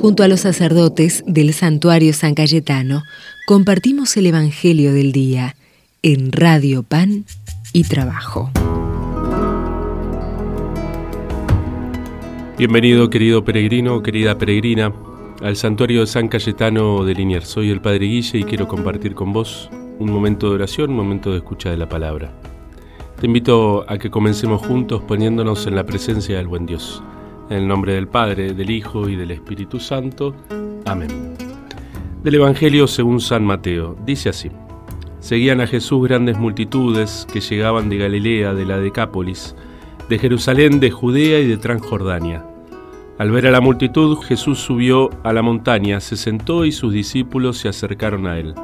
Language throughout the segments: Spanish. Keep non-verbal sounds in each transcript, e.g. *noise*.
Junto a los sacerdotes del santuario San Cayetano, compartimos el Evangelio del Día en Radio Pan y Trabajo. Bienvenido querido peregrino, querida peregrina, al santuario de San Cayetano de Liniers. Soy el Padre Guille y quiero compartir con vos un momento de oración, un momento de escucha de la palabra. Te invito a que comencemos juntos poniéndonos en la presencia del buen Dios. En el nombre del Padre, del Hijo y del Espíritu Santo. Amén. Del Evangelio según San Mateo. Dice así. Seguían a Jesús grandes multitudes que llegaban de Galilea, de la Decápolis, de Jerusalén, de Judea y de Transjordania. Al ver a la multitud, Jesús subió a la montaña, se sentó y sus discípulos se acercaron a él.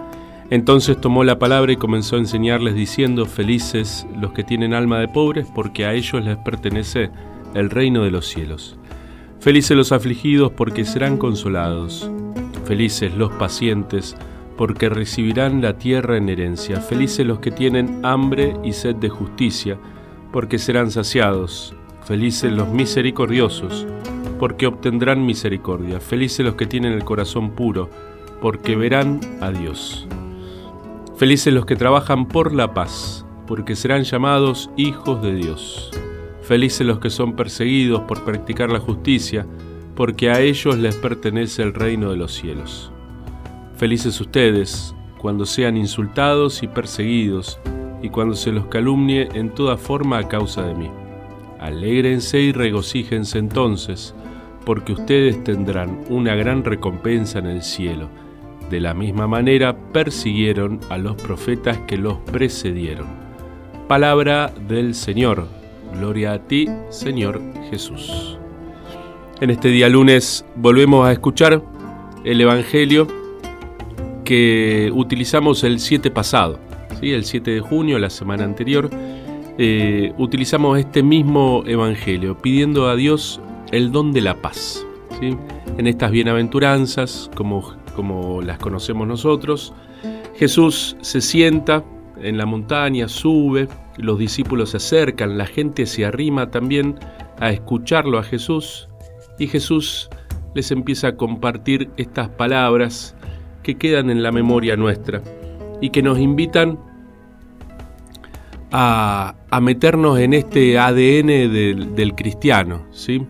Entonces tomó la palabra y comenzó a enseñarles diciendo, Felices los que tienen alma de pobres, porque a ellos les pertenece el reino de los cielos. Felices los afligidos porque serán consolados. Felices los pacientes porque recibirán la tierra en herencia. Felices los que tienen hambre y sed de justicia porque serán saciados. Felices los misericordiosos porque obtendrán misericordia. Felices los que tienen el corazón puro porque verán a Dios. Felices los que trabajan por la paz porque serán llamados hijos de Dios. Felices los que son perseguidos por practicar la justicia, porque a ellos les pertenece el reino de los cielos. Felices ustedes cuando sean insultados y perseguidos, y cuando se los calumnie en toda forma a causa de mí. Alégrense y regocíjense entonces, porque ustedes tendrán una gran recompensa en el cielo. De la misma manera persiguieron a los profetas que los precedieron. Palabra del Señor Gloria a ti, Señor Jesús. En este día lunes volvemos a escuchar el Evangelio que utilizamos el 7 pasado, ¿sí? el 7 de junio, la semana anterior. Eh, utilizamos este mismo Evangelio pidiendo a Dios el don de la paz. ¿sí? En estas bienaventuranzas, como, como las conocemos nosotros, Jesús se sienta en la montaña, sube, los discípulos se acercan, la gente se arrima también a escucharlo a Jesús y Jesús les empieza a compartir estas palabras que quedan en la memoria nuestra y que nos invitan a, meternos en este ADN del, cristiano, ¿sí?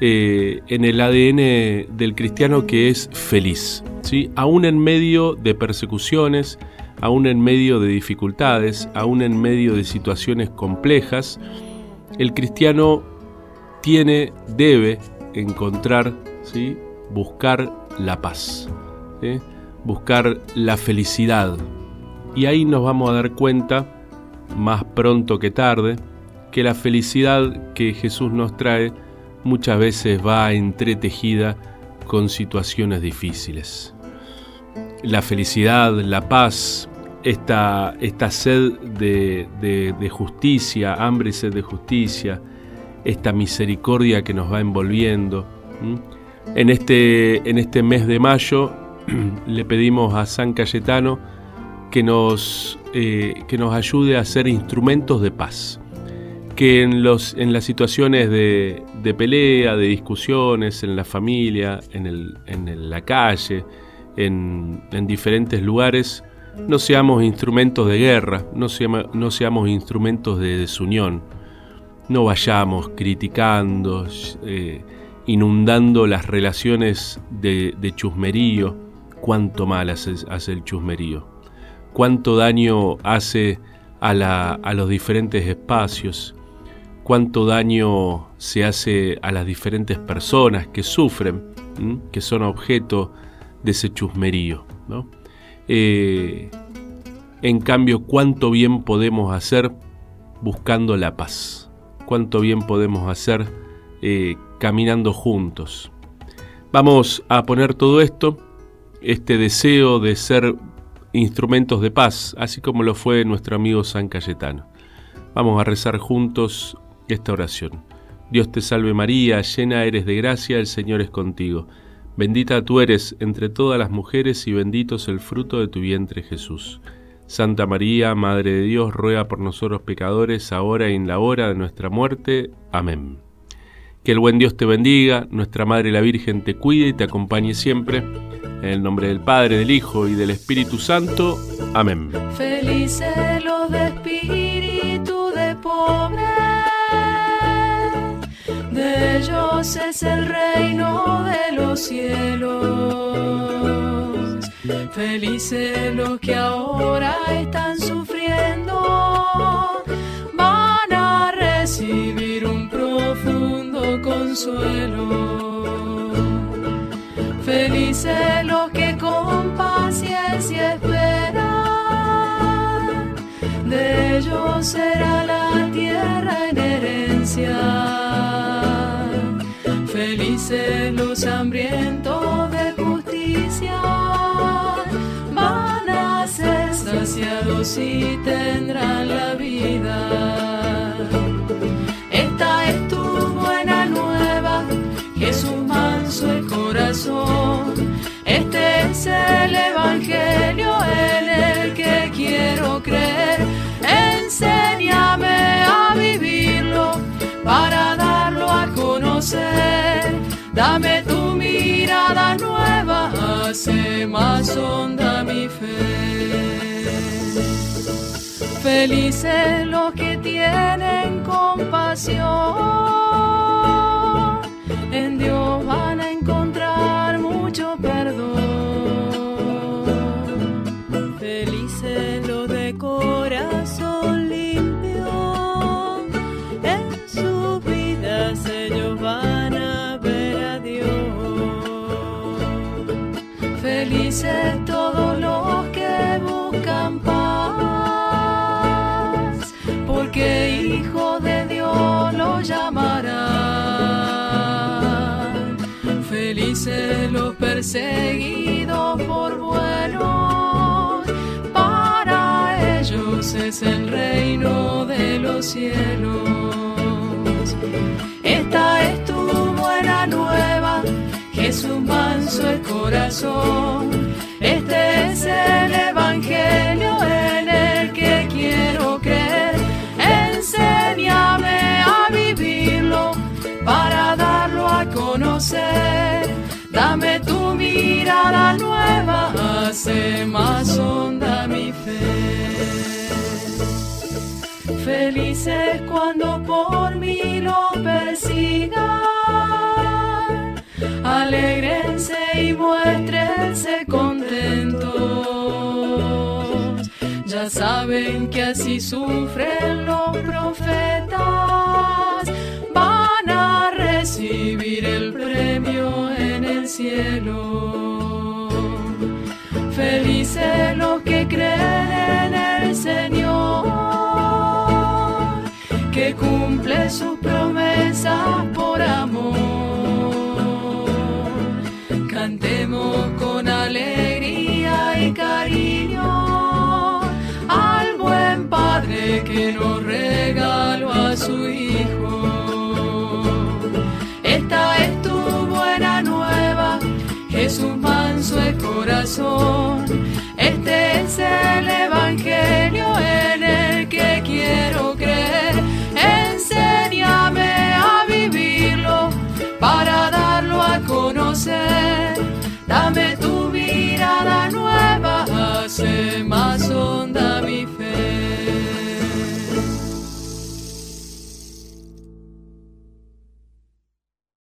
Eh, en el ADN del cristiano que es feliz, ¿sí? aún en medio de persecuciones, aún en medio de dificultades, aún en medio de situaciones complejas, el cristiano tiene, debe encontrar, ¿sí? buscar la paz, buscar la felicidad. Y ahí nos vamos a dar cuenta, más pronto que tarde, que la felicidad que Jesús nos trae muchas veces va entretejida con situaciones difíciles. La felicidad, la paz, esta, sed de, justicia, hambre y sed de justicia, esta misericordia que nos va envolviendo. En este, en este mes de mayo *clears throat* le pedimos a San Cayetano que nos, eh, que nos ayude a ser instrumentos de paz. Que en, los, en las situaciones de, pelea, de discusiones, en la familia, en, en la calle, en diferentes lugares, no seamos instrumentos de guerra, no, seamos instrumentos de desunión, no vayamos criticando, eh, inundando las relaciones de, chusmerío, cuánto mal hace, el chusmerío, cuánto daño hace a, los diferentes espacios, cuánto daño se hace a las diferentes personas que sufren, que son objeto de ese chusmerío. ¿no? Eh, en cambio, cuánto bien podemos hacer buscando la paz, cuánto bien podemos hacer eh, caminando juntos. Vamos a poner todo esto, este deseo de ser instrumentos de paz, así como lo fue nuestro amigo San Cayetano. Vamos a rezar juntos esta oración. Dios te salve María, llena eres de gracia, el Señor es contigo. Bendita tú eres entre todas las mujeres y bendito es el fruto de tu vientre Jesús. Santa María, Madre de Dios, ruega por nosotros pecadores, ahora y en la hora de nuestra muerte. Amén. Que el buen Dios te bendiga, nuestra Madre la Virgen te cuide y te acompañe siempre. En el nombre del Padre, del Hijo y del Espíritu Santo. Amén. Ellos es el reino de los cielos. Felices los que ahora están sufriendo, van a recibir un profundo consuelo. Felices los que con paciencia esperan, de ellos será Felices los hambrientos de justicia, van a ser saciados y tendrán Felices los que tienen compasión, en Dios van a encontrar mucho perdón. Felices los de corazón limpio, en sus vidas ellos van a ver a Dios. Felices llamarán. Felices los perseguidos por buenos, para ellos es el reino de los cielos. Esta es tu buena nueva, Jesús manso el corazón. Hace más honda mi fe. Felices cuando por mí lo persigan, alegrense y muéstrense contentos. Ya saben que así sufren los profetas, van a recibir el premio en el cielo. Felices los que creen en el Señor, que cumple sus promesas por amor. Cantemos con alegría y cariño al buen Padre que nos regaló a su Hijo. Corazón.